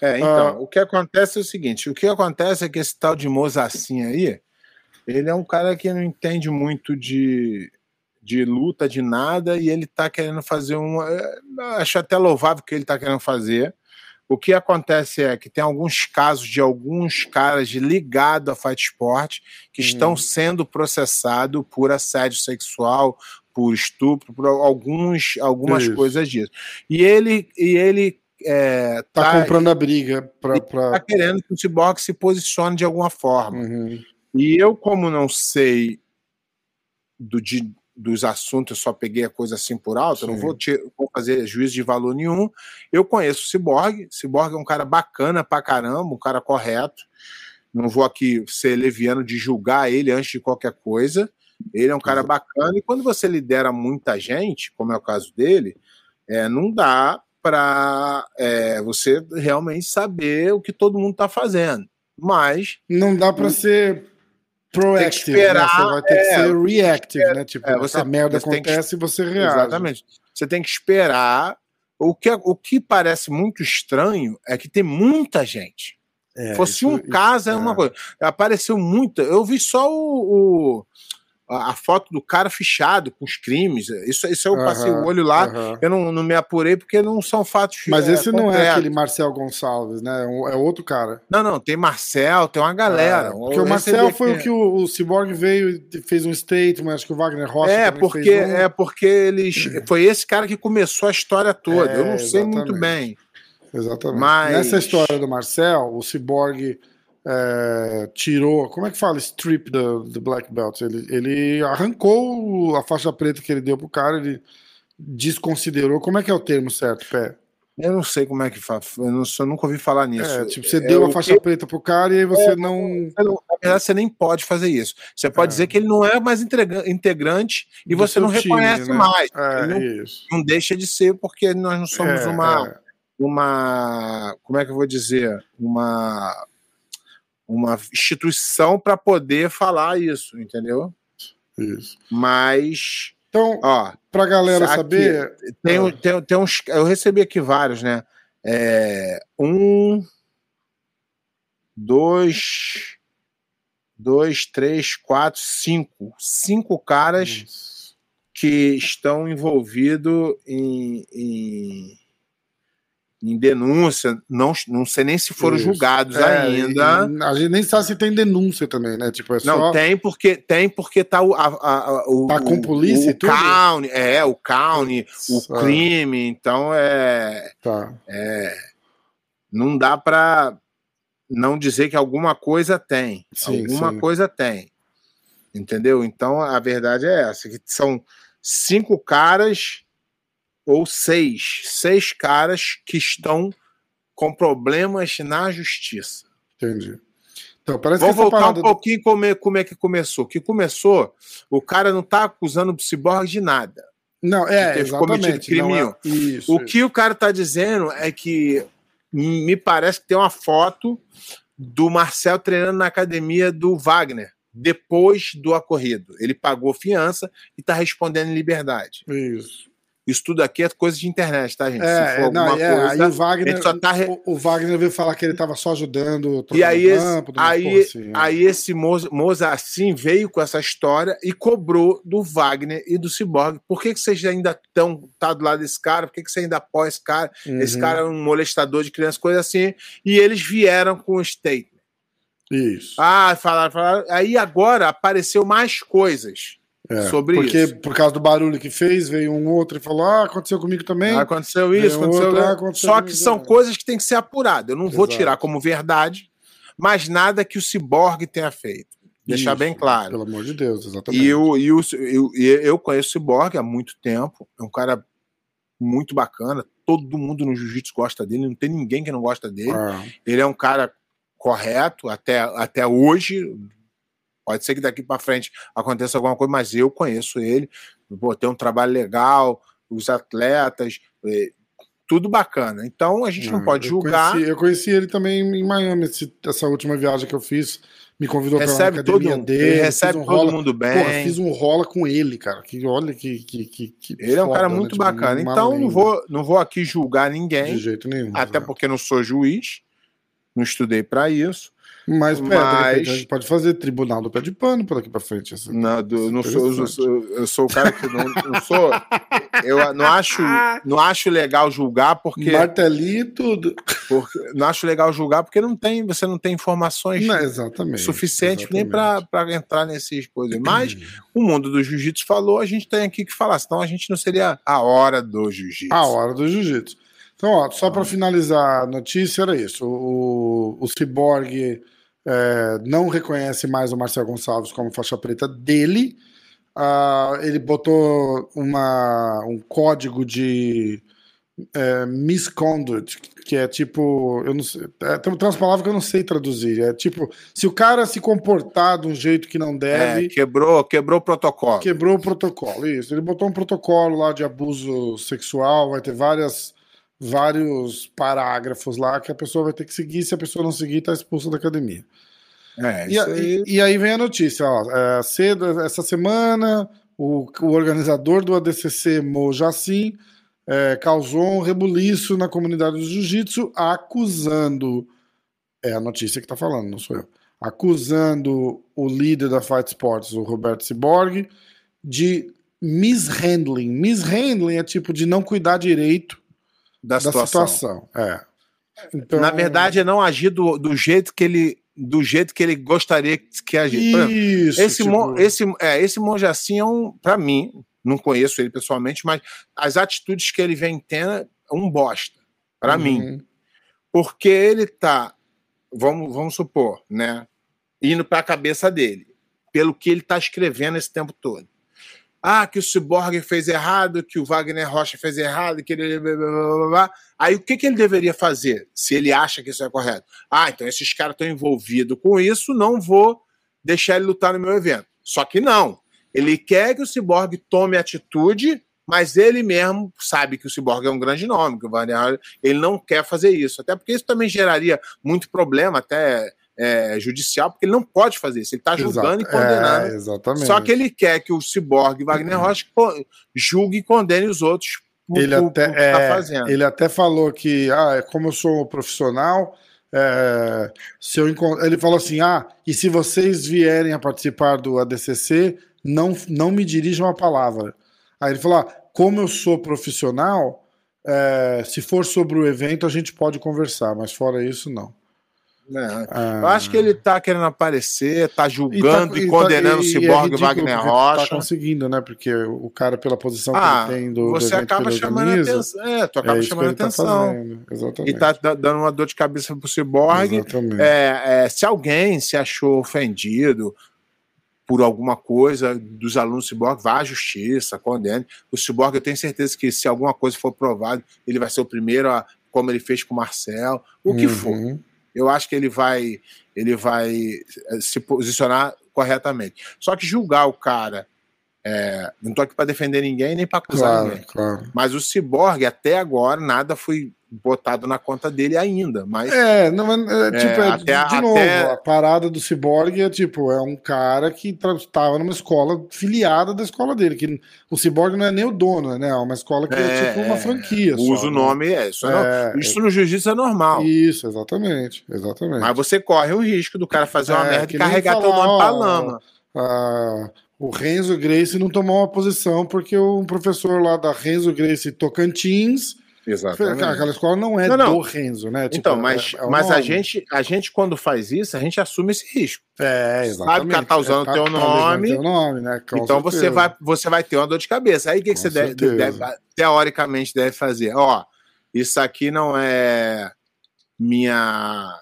É, então, ah, o que acontece é o seguinte: o que acontece é que esse tal de Mozassin aí, ele é um cara que não entende muito de, de luta, de nada, e ele tá querendo fazer um. É, acho até louvável o que ele tá querendo fazer. O que acontece é que tem alguns casos de alguns caras ligados a Fight Sport que uhum. estão sendo processados por assédio sexual, por estupro, por alguns, algumas Isso. coisas disso. E ele, e ele é, tá, tá, comprando a briga para pra... tá querendo que o Cyborg se posicione de alguma forma. Uhum. E eu, como não sei do, de, dos assuntos, eu só peguei a coisa assim por alto, eu não vou, te, vou fazer juízo de valor nenhum. Eu conheço o Cyborg, Cyborg é um cara bacana pra caramba, um cara correto. Não vou aqui ser leviano de julgar ele antes de qualquer coisa. Ele é um cara bacana e quando você lidera muita gente, como é o caso dele, é, não dá para é, você realmente saber o que todo mundo está fazendo. Mas não dá para ser proactive, esperar, né? você vai ter é, que ser reactive, é, né? Tipo, é, você, a merda você acontece e você reage. Exatamente. Você tem que esperar. O que, o que parece muito estranho é que tem muita gente. É, Fosse isso, um caso, é uma coisa. Apareceu muita. Eu vi só o, o a, foto do cara fichado com os crimes. Isso, isso eu passei o olho lá, eu não, não me apurei porque não são fatos. Mas é, esse não é aquele Marcel Gonçalves, né? É, é outro cara. Não, não, tem Marcel, tem uma galera. É, porque o Marcel foi o que o, o Cyborg veio e fez um statement, acho que o Wagner Rocha é porque um. É porque eles. [CLEARS THROAT] Foi esse cara que começou a história toda. eu não é, sei muito bem. Exatamente. Mas... Nessa história do Marcel, o Cyborg é, tirou, como é que fala, strip do, do Black Belt? Ele, ele arrancou a faixa preta que ele deu pro cara, ele desconsiderou. Como é que é o termo certo, Pé? Eu não sei como é que faz, eu, não, eu nunca ouvi falar nisso. É, tipo, você é, deu a faixa que... preta pro cara e aí você é, não... Na verdade, você nem pode fazer isso. Você pode é. dizer que ele não é mais integrante e Do você não time, reconhece né? mais. É, não, não, deixa de ser porque nós não somos é, uma, uma. Como é que eu vou dizer? Uma uma instituição para poder falar isso, entendeu? Isso. Mas. Então, ó, para galera aqui, saber. Tem, ah. tem, tem uns. Eu recebi aqui vários, né? É, um. Dois. dois, três, quatro, cinco. Cinco caras Nossa. que estão envolvidos em, em, em denúncia. Não, não sei nem se foram Isso. julgados É, ainda. e A gente nem sabe se tem denúncia também, né? Tipo, é Não, só. tem porque tem porque tá o, a, a- o Tá com o- polícia o e tudo? county, é, o county, o Ah, crime, então é, Tá. não dá para não dizer que alguma coisa tem. Sim, alguma sim. coisa tem. Entendeu? Então a verdade é essa, que são cinco caras ou seis, seis caras que estão com problemas na justiça. Entendi. Então, parece Vamos que voltar um pouquinho como é, como é que começou. Que começou, o cara não tá acusando o Cyborg de nada. Não, é, ter cometido exatamente. crime é-. Isso. O que o cara tá dizendo é que me parece que tem uma foto do Marcel treinando na academia do Wagner depois do ocorrido. Ele pagou fiança e tá respondendo em liberdade. Isso. Isso tudo aqui é coisa de internet, tá, gente? Se É, for não, alguma é, aí coisa. o Wagner, tá re- o, o Wagner veio falar que ele tava só ajudando. E aí, esse, campo, aí, assim, né? aí esse Moza, assim veio com essa história e cobrou do Wagner e do Cyborg. Por que, que vocês ainda estão tá do lado desse cara? Por que, que você ainda apoia esse cara? Esse Uhum. cara é um molestador de crianças, coisa assim. E eles vieram com o statement. Isso. Ah, falaram, falaram. Aí agora apareceu mais coisas É, sobre porque isso. por causa do barulho que fez, veio um outro e falou: Ah, aconteceu comigo também. Ah, aconteceu isso, aconteceu outra, isso. aconteceu Só que são é. coisas que têm que ser apuradas. Eu não vou Exato. tirar como verdade, mas nada que o Cyborg tenha feito. Deixar Isso, bem claro. Pelo amor de Deus, exatamente. E eu, eu, e eu conheço o Cyborg há muito tempo. É um cara muito bacana. Todo mundo no jiu-jitsu gosta dele. Não tem ninguém que não gosta dele. Ah, Ele é um cara correto até, até hoje. Pode ser que daqui para frente aconteça alguma coisa, mas eu conheço ele. Pô, tem um trabalho legal, os atletas, eh, tudo bacana. Então a gente não ah, pode eu julgar. Conheci, eu conheci ele também em Miami, esse- essa última viagem que eu fiz. Me convidou para recebe todo academia mundo, dele. recebe um todo rola, mundo bem. Porra, fiz um rola com ele, cara. Que, olha que. que, que, que ele é um cara foda, né? muito Tipo, bacana. uma Então não vou, não vou aqui julgar ninguém. De jeito nenhum. Até né? porque não sou juiz, não estudei para isso. Mas, Mas- a gente pode fazer tribunal do pé de pano por aqui pra frente. Assim. Não, do- não sou, eu, sou, eu sou o cara que não, não sou. Eu não acho, não acho legal julgar porque, Martelinho e tudo. porque não acho legal julgar porque não tem, você não tem informações Não, exatamente. suficientes nem exatamente. para entrar nessas coisas. Mas o mundo do jiu-jitsu falou, a gente tem aqui que falar, senão a gente não seria a hora do jiu-jitsu. A hora do jiu-jitsu. Então, ó, só para finalizar a notícia, era isso. O, o Cyborg é, não reconhece mais o Marcel Gonçalves como faixa preta dele. Ah, ele botou uma, um código de é, misconduct, que é tipo. Eu não sei, é, tem umas palavras que eu não sei traduzir. É tipo, se o cara se comportar de um jeito que não deve. É, quebrou, quebrou o protocolo. Quebrou o protocolo, isso. Ele botou um protocolo lá de abuso sexual, vai ter várias, vários parágrafos lá que a pessoa vai ter que seguir. Se a pessoa não seguir, tá expulsa da academia. É, E, aí. e- e aí vem a notícia, ó. é, cedo essa semana, o, o organizador do ADCC, Mo Jassim, é, causou um rebuliço na comunidade do jiu-jitsu, acusando. É a notícia que tá falando, não sou eu. Acusando o líder da Fight Sports, o Roberto Cyborg, de mishandling. Mishandling é tipo de não cuidar direito da da situação. situação. É. Então, Na verdade, é não agir do, do jeito que ele do jeito que ele gostaria que agisse. Isso. Esse, tipo, mon, esse, é, esse monge assim é um, para mim, não conheço ele pessoalmente, mas as atitudes que ele vem tendo é um bosta, para uhum. mim. Porque ele tá, vamos, vamos supor, né, indo para a cabeça dele, pelo que ele tá escrevendo esse tempo todo. Ah, que o Cyborg fez errado, que o Wagner Rocha fez errado, que ele. blá, blá, blá. Aí o que, que ele deveria fazer, se ele acha que isso é correto? Ah, então esses caras estão envolvidos com isso, não vou deixar ele lutar no meu evento. Só que não. Ele quer que o Cyborg tome atitude, mas ele mesmo sabe que o Cyborg é um grande nome, que o Wagner ele não quer fazer isso. Até porque isso também geraria muito problema, até é, judicial, porque ele não pode fazer isso. Ele está julgando Exato. e condenando. É, exatamente. Só que ele quer que o Cyborg Wagner Rocha julgue e condene os outros por, ele por- até, por o que tá é, fazendo. ele até falou que, ah, como eu sou um profissional, é, se eu encont- ele falou assim: ah, e se vocês vierem a participar do ADCC, não, não me dirijam a palavra. Aí ele falou: ah, como eu sou profissional, é, se for sobre o evento, a gente pode conversar, mas fora isso, não. É. Ah, Eu acho que ele tá querendo aparecer, tá e tá- julgando e, e tá- condenando o e- e é Cyborg ridículo Wagner porque Rocha. Tá conseguindo, né? Porque o cara, pela posição Ah, que ele tem do, do você que acaba chamando organiza, atenção. É, tu acaba é chamando tá atenção. fazendo. Exatamente. e tá da- dando uma dor de cabeça pro Cyborg. É, é, se alguém se achou ofendido por alguma coisa dos alunos do Cyborg, vá à justiça, condene. O Cyborg, eu tenho certeza que se alguma coisa for provada, ele vai ser o primeiro, a, como ele fez com o Marcel, o que for. Eu acho que ele vai, ele vai eh, se posicionar corretamente. Só que julgar o cara, é, não tô aqui para defender ninguém nem para acusar Claro, ninguém. claro. Mas o Cyborg, até agora, nada foi botado na conta dele ainda. Mas É, não, é, é, tipo, é, até- de até- novo, a parada do Cyborg é tipo, é um cara que estava numa escola filiada da escola dele, que o Cyborg não é nem o dono, né? É uma escola que é, É, tipo uma franquia. só, usa o né? nome, é, isso, é no- É, isso no jiu-jitsu é normal. Isso, exatamente, exatamente. Mas você corre o risco do cara fazer uma É, merda e carregar teu falar, nome pra lama. Ah, o Renzo Grace não tomou uma posição porque um professor lá da Renzo Grace Tocantins, cara, aquela escola não é Não, não. do Renzo, né? Tipo, Então, é- mas, é o mas a, nome. gente, a gente, quando faz isso, a gente assume esse risco. É, sabe exatamente. que ela tá usando É, teu tá usando nome, teu nome, né? Com então você vai, você vai ter uma dor de cabeça. Aí o que, que você deve, deve- teoricamente deve fazer? Ó, isso aqui não é minha.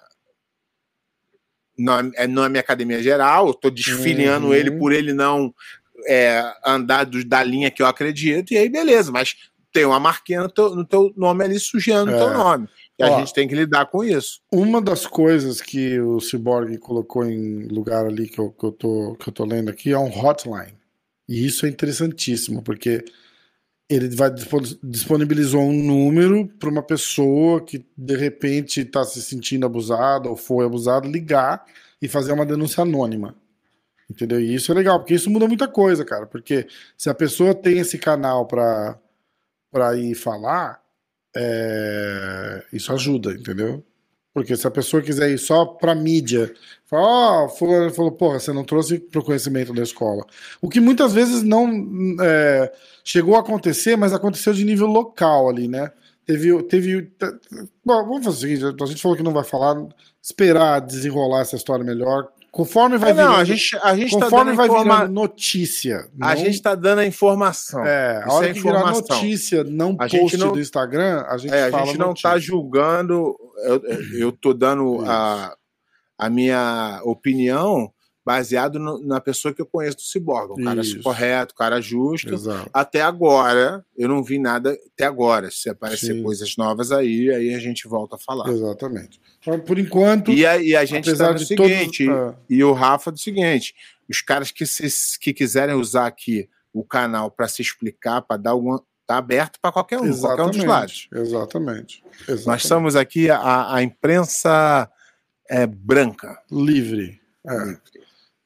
Não é, não é minha academia geral, eu tô desfiliando Uhum. ele por ele não é, andar do- da linha que eu acredito, e aí beleza, mas tem uma marquinha no teu, no teu nome ali sujando o É. teu nome. E a Ó. gente tem que lidar com isso. Uma das coisas que o Cyborg colocou em lugar ali que eu, que eu, tô, que eu tô lendo aqui é um hotline. E isso é interessantíssimo, porque ele vai dispo- disponibilizou um número para uma pessoa que de repente está se sentindo abusada ou foi abusada ligar e fazer uma denúncia anônima. Entendeu? E isso é legal, porque isso muda muita coisa, cara. Porque se a pessoa tem esse canal para para ir falar, é, isso ajuda, entendeu? Porque se a pessoa quiser ir só pra mídia, fala, fulano falou, porra, você não trouxe pro conhecimento da escola. O que muitas vezes não é, chegou a acontecer, mas aconteceu de nível local ali, né? Teve. teve bom, vamos fazer o seguinte: a gente falou que não vai falar, esperar desenrolar essa história melhor. Conforme vai É, não, virando, a gente, a gente tá conforme dando vai informa- virando notícia. A não- gente tá dando a informação. É, a hora é que virar notícia, não A post não- do Instagram, a gente É, a fala gente não está julgando, eu, eu tô dando a, a minha opinião baseado no- na pessoa que eu conheço do Cyborg. Um cara Isso. correto, um cara justo. Exato. Até agora, eu não vi nada até agora. Se aparecer Sim. coisas novas aí, aí a gente volta a falar. Exatamente. Então, por enquanto, E a, e a gente apesar tá no seguinte, todos. Ah, e o Rafa do seguinte: os caras que, se, que quiserem usar aqui o canal para se explicar, para dar alguma. Tá aberto para qualquer um, qualquer um dos lados. Exatamente. Exatamente. Nós somos aqui a, a imprensa é, branca. livre. É,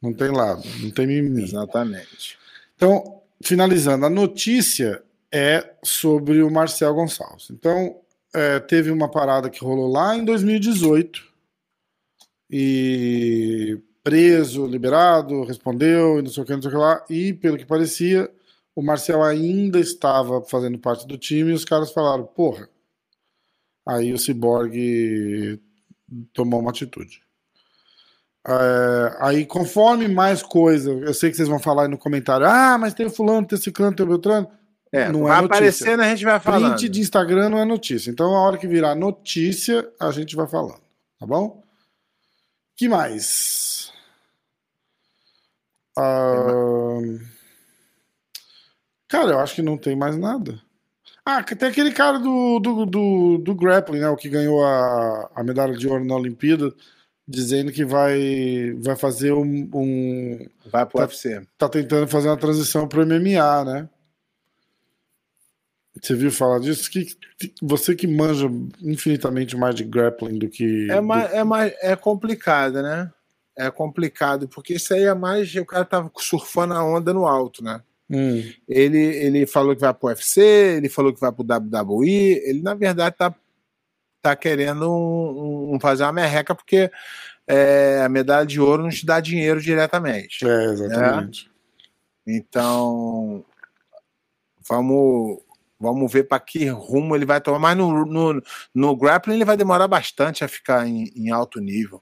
não tem lado, não tem mimimi. Exatamente. Então, finalizando, a notícia é sobre o Marcel Gonçalves. Então, é, teve uma parada que rolou lá em 2018 e preso, liberado, respondeu e não sei o que, não sei o que lá. E, pelo que parecia, o Marcel ainda estava fazendo parte do time e os caras falaram, porra. Aí o Cyborg tomou uma atitude. É, aí, conforme mais coisa, eu sei que vocês vão falar aí no comentário, ah, mas tem o fulano, tem esse clã, tem o Beltrano. É, Não é vai notícia. aparecendo, a gente vai falando. Print de Instagram não é notícia. Então, a hora que virar notícia, a gente vai falando. Tá bom? que mais? Cara, eu acho que não tem mais nada. Ah, tem aquele cara do, do, do, do grappling, né? O que ganhou a, a medalha de ouro na Olimpíada, dizendo que vai, vai fazer um, um Vai pro Tá- UFC. tá tentando fazer uma transição pro MMA, né? Você viu falar disso? Que, você que manja infinitamente mais de grappling do que. É, mais, é, mais, é complicado, né? É complicado, porque isso aí é mais. O cara tava surfando a onda no alto, né? Hum, Ele, ele falou que vai pro UFC, ele falou que vai pro WWE, ele na verdade tá tá querendo um, um, fazer uma merreca porque é, a medalha de ouro não te dá dinheiro diretamente. É, exatamente. Né? Então, vamos, vamos ver para que rumo ele vai tomar. Mas no, no, no grappling ele vai demorar bastante a ficar em, em alto nível.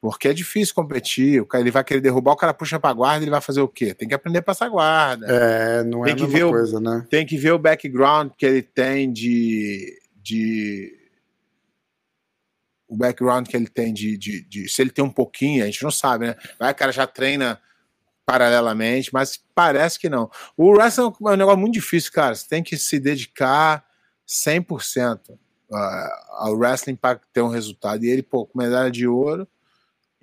Porque é difícil competir. O cara, ele vai querer derrubar, o cara puxa pra guarda, ele vai fazer o quê? Tem que aprender a passar guarda. É, não tem é a mesma ver coisa, o, né? Tem que ver o background que ele tem de. de o background que ele tem de, de, de, Se ele tem um pouquinho, a gente não sabe, né? Vai, o cara já treina paralelamente, mas parece que não. O wrestling é um negócio muito difícil, cara. Você tem que se dedicar 100% ao wrestling para ter um resultado. E ele, pô, com medalha de ouro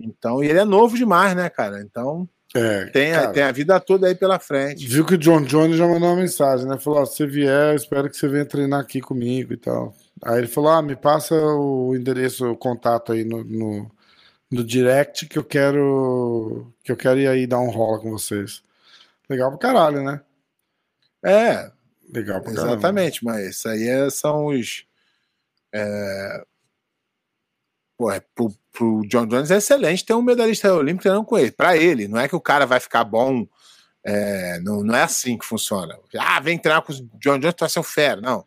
então, e ele é novo demais, né, cara? Então, é, tem, cara, tem a vida toda aí pela frente. Viu que o John Jones já mandou uma mensagem, né? Falou: se você vier, eu espero que você venha treinar aqui comigo e tal. Aí ele falou: ah, me passa o endereço, o contato aí no, no, no direct que eu quero que eu quero ir aí dar um rola com vocês. Legal pra caralho, né? É. Legal pra caralho. Exatamente, mas isso aí é, são os. É, pô, é pro, pro John Jones é excelente ter um medalhista olímpico treinando com ele. Para ele, não é que o cara vai ficar bom. É, não, não é assim que funciona. Ah, vem treinar com o John Jones, tu vai ser um fera. Não.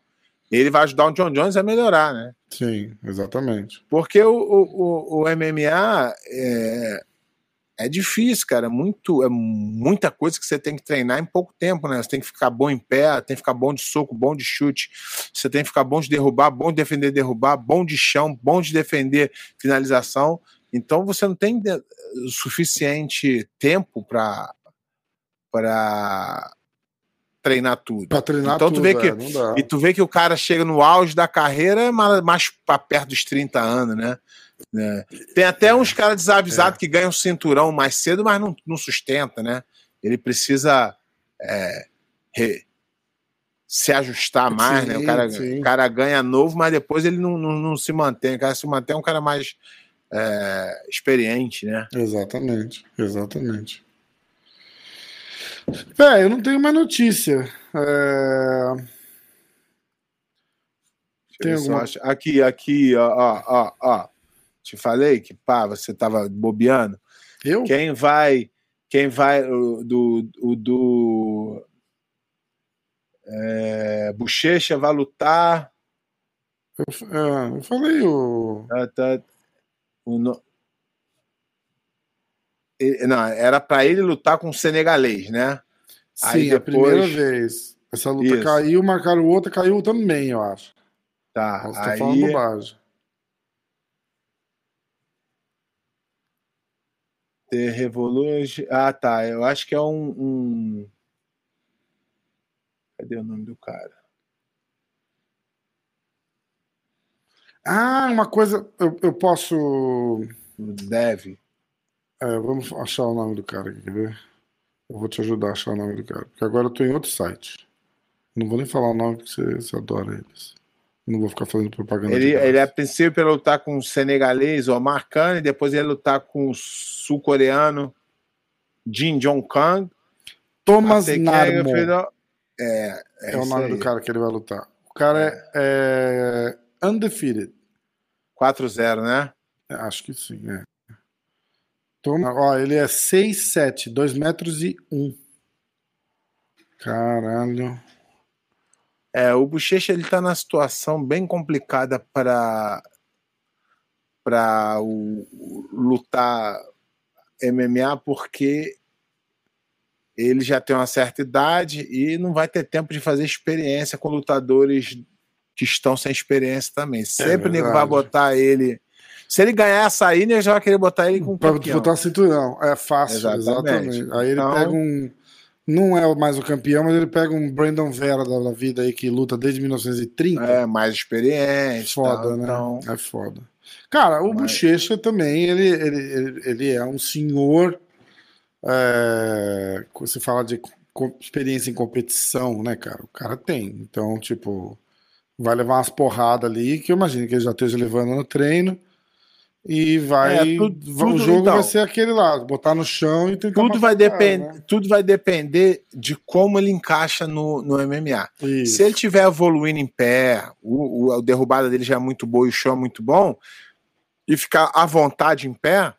Ele vai ajudar o John Jones a melhorar, né? Sim, exatamente. Porque o, o, o, o MMA é, é difícil, cara. É muito, é muita coisa que você tem que treinar em pouco tempo, né? Você tem que ficar bom em pé, tem que ficar bom de soco, bom de chute. Você tem que ficar bom de derrubar, bom de defender, derrubar, bom de chão, bom de defender finalização. Então você não tem o suficiente tempo para para treinar tudo. Pra treinar então, tudo, tu vê que, é, E tu vê que o cara chega no auge da carreira mais, para perto dos 30 anos, né? É. Tem até uns caras desavisados é. que ganham cinturão mais cedo, mas não, não sustenta, né? Ele precisa é, re, se ajustar mais, sim, né? O cara, o cara ganha novo, mas depois ele não, não, não, se mantém. O cara se mantém é um cara mais é, experiente, né? Exatamente, exatamente. É, eu não tenho mais notícia. É... Tem alguma... Aqui, aqui, ó, ó, ó. Te falei que, pá, você tava bobeando. Eu? Quem vai. Quem vai. O, do. O, do é, Bochecha vai lutar. Eu, é, eu falei o. Tá, tá, o no... Não, era para ele lutar com o senegalês, né? Sim, Aí depois... a primeira vez. Essa luta Isso. caiu, marcaram outra, caiu também, eu acho. Tá. Tá aí... falando bobagem. The Revolution. Ah, tá. Eu acho que é um, um. Cadê o nome do cara? Ah, uma coisa. Eu, eu posso. Deve. É, vamos achar o nome do cara aqui, quer ver? Eu vou te ajudar a achar o nome do cara. Porque agora eu tô em outro site. Não vou nem falar o nome porque você, você adora eles. Não vou ficar fazendo propaganda. Ele, ele é princípio para lutar com o senegalês, o Khan, e depois ele lutar com o sul-coreano Jin Jong Kang. Thomas Narmo. É, é, é o nome aí. do cara que ele vai lutar. O cara é, é undefeated. 4-0, né? É, acho que sim, é. Toma, ó, ele é 6'7", 2 metros e 1. Caralho. É, o Bochecha ele tá na situação bem complicada para para lutar MMA porque ele já tem uma certa idade e não vai ter tempo de fazer experiência com lutadores que estão sem experiência também. É Sempre é vai botar ele. Se ele ganhar essa aí, ele já vai querer botar ele com Para botar cinturão. É fácil, exatamente. exatamente. Aí ele então, pega um não é mais o campeão, mas ele pega um Brandon Vera da vida aí que luta desde 1930. É, mais experiente. Foda, né? Então... É foda. Cara, o mas... Bochecha também, ele, ele, ele, ele, é um senhor. É, você fala de experiência em competição, né, cara? O cara tem. Então, tipo, vai levar umas porradas ali, que eu imagino que ele já esteja levando no treino. E vai. É, tudo- o jogo então. vai ser aquele lá, botar no chão e tentar. Tudo vai, depend... né? tudo vai depender de como ele encaixa no, no MMA. Isso. Se ele tiver evoluindo em pé, o, o- a derrubada dele já é muito boa e o chão é muito bom, e ficar à vontade em pé,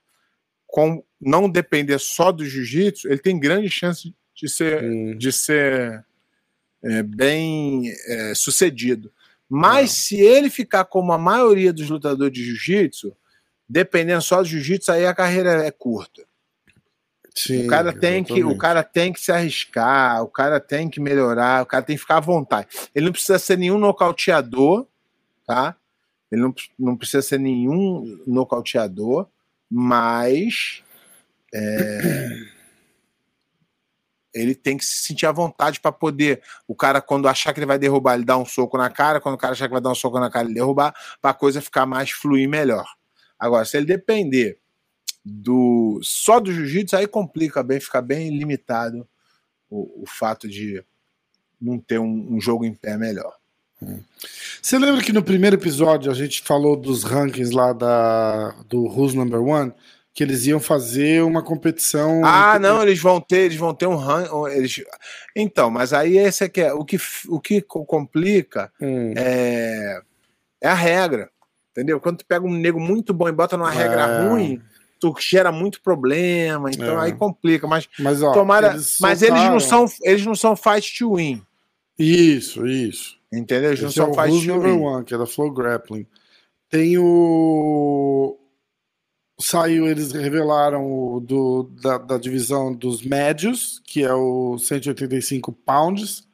com não depender só do jiu-jitsu, ele tem grande chance de ser, Hum. de ser é, bem é, sucedido. Mas se ele ficar como a maioria dos lutadores de jiu-jitsu, dependendo só do jiu-jitsu, aí a carreira é curta. Sim, O cara tem que, o cara tem que se arriscar, o cara tem que melhorar, o cara tem que ficar à vontade. Ele não precisa ser nenhum nocauteador, tá? Ele não, não precisa ser nenhum nocauteador, mas é, [CLEARS THROAT] ele tem que se sentir à vontade para poder. O cara, quando achar que ele vai derrubar, ele dá um soco na cara. Quando o cara achar que vai dar um soco na cara, ele derrubar, para a coisa ficar mais fluir melhor. Agora, se ele depender do só do jiu-jitsu, aí complica bem, fica bem limitado o, o fato de não ter um, um jogo em pé melhor. Você lembra que no primeiro episódio a gente falou dos rankings lá da, do Who's Number One? Que eles iam fazer uma competição. Ah, não, eles vão ter, eles vão ter um ranking. Eles... Então, mas aí esse aqui é o que, o que co- complica Hum, é, é a regra. Entendeu? Quando tu pega um nego muito bom e bota numa regra É. ruim, tu gera muito problema, então É. aí complica. Mas mas ó, tomara, mas eles não são, eles não são fight to win, Isso, isso. entendeu? Eles não Esse é são o fight to win. One, que é da Flow Grappling. Tem o. Saiu, eles revelaram o do, da, da divisão dos médios, que é o 185 pounds,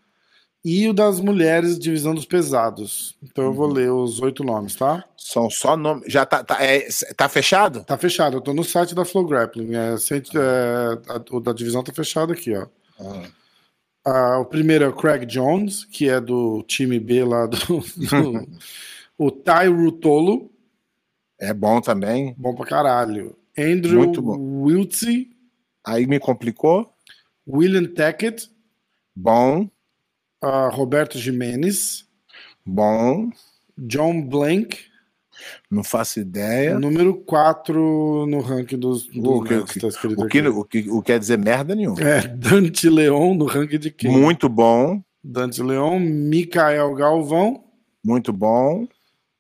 e o das mulheres, divisão dos pesados. Então eu Uhum. vou ler os oito nomes, tá? São só nomes. Já tá, tá, é, tá fechado? Tá fechado, eu tô no site da Flow Grappling. É, é, a- o da divisão tá fechado aqui, ó. Ah, o primeiro é o Craig Jones, que é do time B lá do. do [LAUGHS] o Ty Rutolo, É bom também. bom pra caralho. Andrew Muito bom. Aí me complicou. William Tackett, Bom, ah, Roberto Jimenez, bom. John Blank, Não faço ideia. número 4 no ranking dos, dos O que- médicos, tá escrito O que, o que o que quer dizer merda nenhuma. É, [LAUGHS] Dante Leon no ranking de quem? Muito bom, Dante Leon, Mikael Galvão muito bom.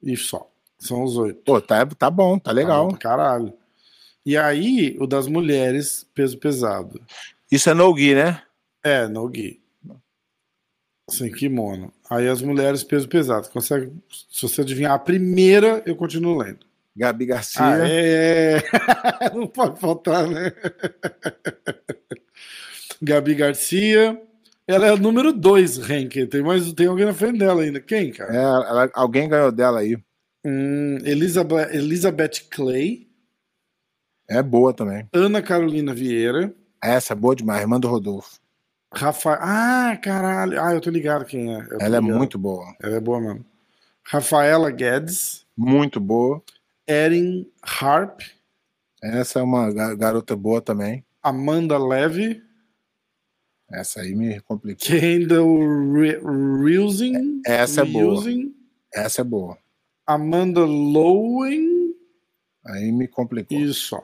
e só. São os oito. Pô, tá, tá bom, tá Tá legal. bom pra caralho. E aí, o das mulheres, peso pesado. Isso é no-gi, né? É, no gi. Sem kimono. Aí as mulheres, peso pesado. Consegue, se você adivinhar a primeira, eu continuo lendo. Gabi Garcia. Ah, [LAUGHS] é. Não pode faltar, né? Gabi Garcia. Ela é o número 2 ranking. Tem, mais, tem alguém na frente dela ainda. Quem, cara? É, ela- alguém ganhou dela aí. Hum, Elizabeth, Elizabeth Clay. É boa também. Ana Carolina Vieira. Essa é boa demais, irmã do Rodolfo. Rafael. Ah, caralho. Ah, eu tô ligado quem é. Ela é ligado. muito boa. Ela é boa mesmo. Rafaela Guedes. Muito boa. Erin Harp. Essa é uma ga- garota boa também. Amanda Levy. Essa aí me complicou. Kendall Re- Reusing. Essa é boa. Essa é boa. Amanda Lowen. Aí me complicou. Só.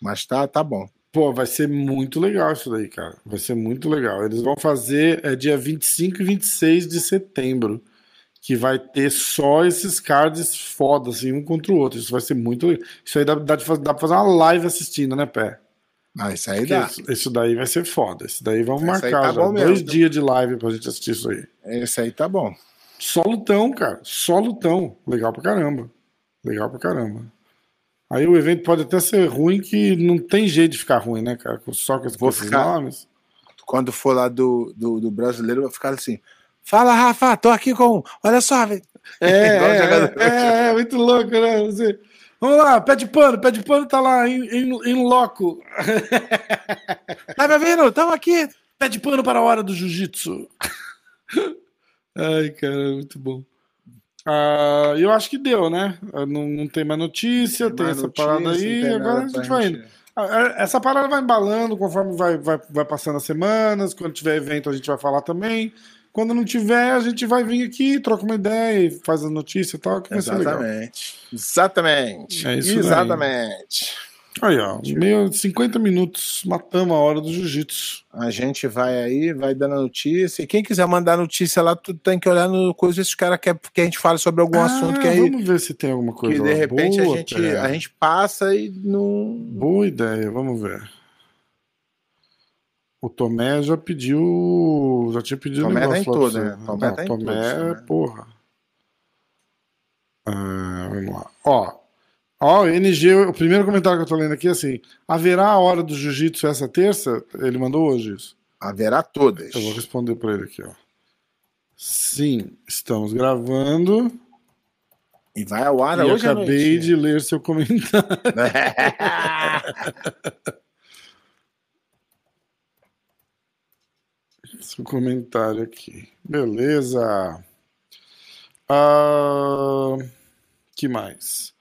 Mas tá, tá bom. Pô, vai ser muito legal isso daí, cara. Vai ser muito legal. Eles vão fazer é dia 25 e 26 de setembro. Que vai ter só esses cards foda, assim, um contra o outro. Isso vai ser muito legal. Isso aí dá, dá, de dá pra fazer uma live assistindo, né, Pé? Ah, isso aí dá. Isso, isso daí vai ser foda. Isso daí vamos Esse aí marcar tá já. bom mesmo. Dois dias de live pra gente assistir isso aí. Esse aí tá bom. Só lutão, cara. Só lutão. Legal pra caramba. Legal pra caramba. Aí o evento pode até ser ruim, que não tem jeito de ficar ruim, né, cara? Só com, com Vou esses ficar- nomes. Quando for lá do, do, do brasileiro, vai ficar assim. Fala, Rafa, tô aqui com. Olha só, velho. É, [LAUGHS] é, é, é, muito louco, né? Você... Vamos lá, pé de pano, pé de pano tá lá em, em, em loco. [LAUGHS] Tá me ouvindo? Tamo aqui. Pé de pano para a hora do jiu-jitsu. [LAUGHS] Ai, cara, muito bom. Ah, eu acho que deu, né? Ah, Não, não tem mais notícia, tem, mais essa notícia, parada aí, tem agora a gente vai indo. Ah, Essa parada vai embalando conforme vai, vai, vai passando as semanas. Quando tiver evento, a gente vai falar também. Quando não tiver, a gente vai vir aqui, troca uma ideia, e faz a notícia e tal, que vai ser legal. Exatamente. Exatamente. É isso daí. Aí, ó, meio 50 minutos, matamos a hora do jiu-jitsu. A gente vai aí, vai dando a notícia. E quem quiser mandar notícia lá, tu tem que olhar no coisa se os caras querem que a gente fale sobre algum assunto que aí. Ah, Vamos ver se tem alguma coisa Que de lá. repente Boa, a, gente, a gente passa e não. Boa ideia, vamos ver. O Tomé já pediu. Já tinha pedido Tomé negócio tá em você. né? Tomé Não, tá Tomé, né? porra. Ah, vamos lá. Ó. Ó, NG, o primeiro comentário que eu tô lendo aqui é assim: haverá a hora do jiu-jitsu essa terça? Ele mandou hoje isso. Haverá todas. Eu vou responder pra ele aqui, ó. Sim, estamos gravando E vai ao ar e hoje à acabei de ler seu comentário. [LAUGHS] Seu comentário aqui. Beleza. Ah, que mais?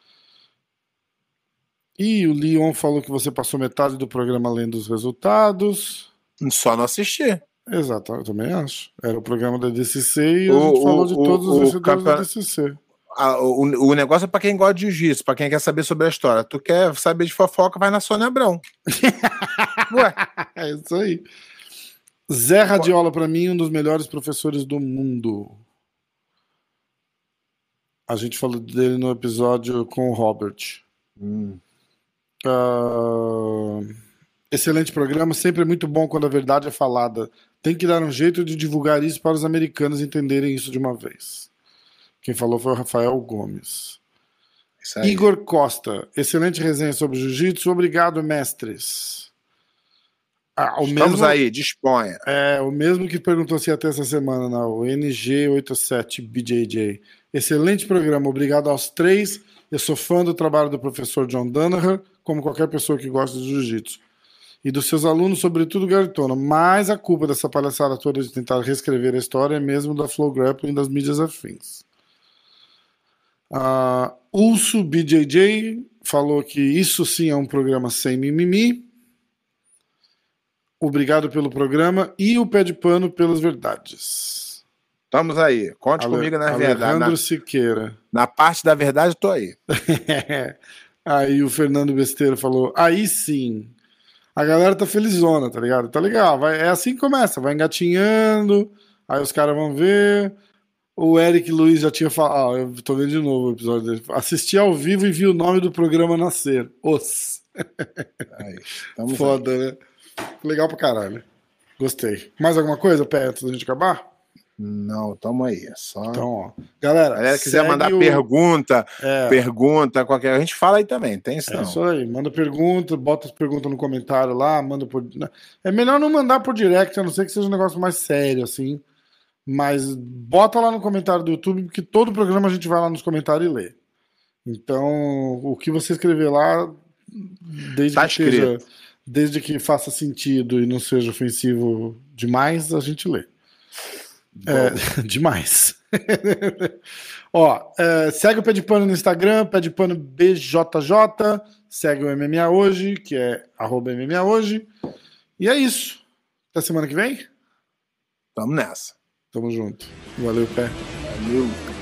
E o Leon falou que você passou metade do programa lendo os resultados. Só não assistir. Exato, eu também acho. Era o programa da DCC e a O- gente o- falou de o- todos os vencedores da campeon- DCC. Ah, o, o negócio é pra quem gosta de jiu-jitsu, pra quem quer saber sobre a história. Tu quer saber de fofoca, vai na Sônia Abrão. [LAUGHS] Ué, É isso aí. Zé Radiola, pra mim, um dos melhores professores do mundo. A gente falou dele no episódio com o Robert. Ah, excelente programa, sempre é muito bom quando a verdade é falada. Tem que dar um jeito de divulgar isso para os americanos entenderem isso de uma vez. Quem falou foi o Rafael Gomes. Igor Costa, excelente resenha sobre jiu-jitsu. Obrigado, mestres. Ah, Estamos mesmo, aí, disponha. É, o mesmo que perguntou se até essa semana, na o NG87BJJ. Excelente programa, obrigado aos três. Eu sou fã do trabalho do professor John Danaher, como qualquer pessoa que gosta de jiu-jitsu. E dos seus alunos, sobretudo Garitona. Mas a culpa dessa palhaçada toda de tentar reescrever a história é mesmo da Flow Grappling e das mídias afins. Ah, Ulso BJJ falou que isso sim é um programa sem mimimi. Obrigado pelo programa e o pé de pano pelas verdades. Estamos aí. Conte Ale- comigo na verdade. Alejandro Siqueira. na parte da verdade, tô aí. [LAUGHS] Aí o Fernando Besteiro falou: aí sim. A galera tá felizona, tá ligado? Tá legal. Vai, é assim que começa, vai engatinhando, aí os caras vão ver. O Eric Luiz já tinha falado. Ah, eu tô vendo de novo o episódio dele. Assisti ao vivo e vi o nome do programa nascer. Os. [LAUGHS] Aí, estamos aí. Foda, né? Legal pra caralho. Gostei. Mais alguma coisa, Pé, antes da gente acabar? Não, tamo aí. É só. Então, ó. Galera, galera quiser mandar o- pergunta, É, pergunta, qualquer. A gente fala aí também, tem isso é não. isso aí. Manda pergunta, bota as perguntas no comentário lá, manda por. É melhor não mandar por direct, a não ser que seja um negócio mais sério, assim. Mas bota lá no comentário do YouTube, porque todo programa a gente vai lá nos comentários e lê. Então, o que você escrever lá, desde Tá que seja, desde que faça sentido e não seja ofensivo demais, a gente lê. É, [LAUGHS] demais. [LAUGHS] Ó, é, segue o Pé de Pano no Instagram, Pé de Pano BJJ. Segue o MMA Hoje, que é arroba MMA Hoje. E é isso. Até semana que vem. Tamo nessa. Tamo junto. Valeu, Pé. Valeu.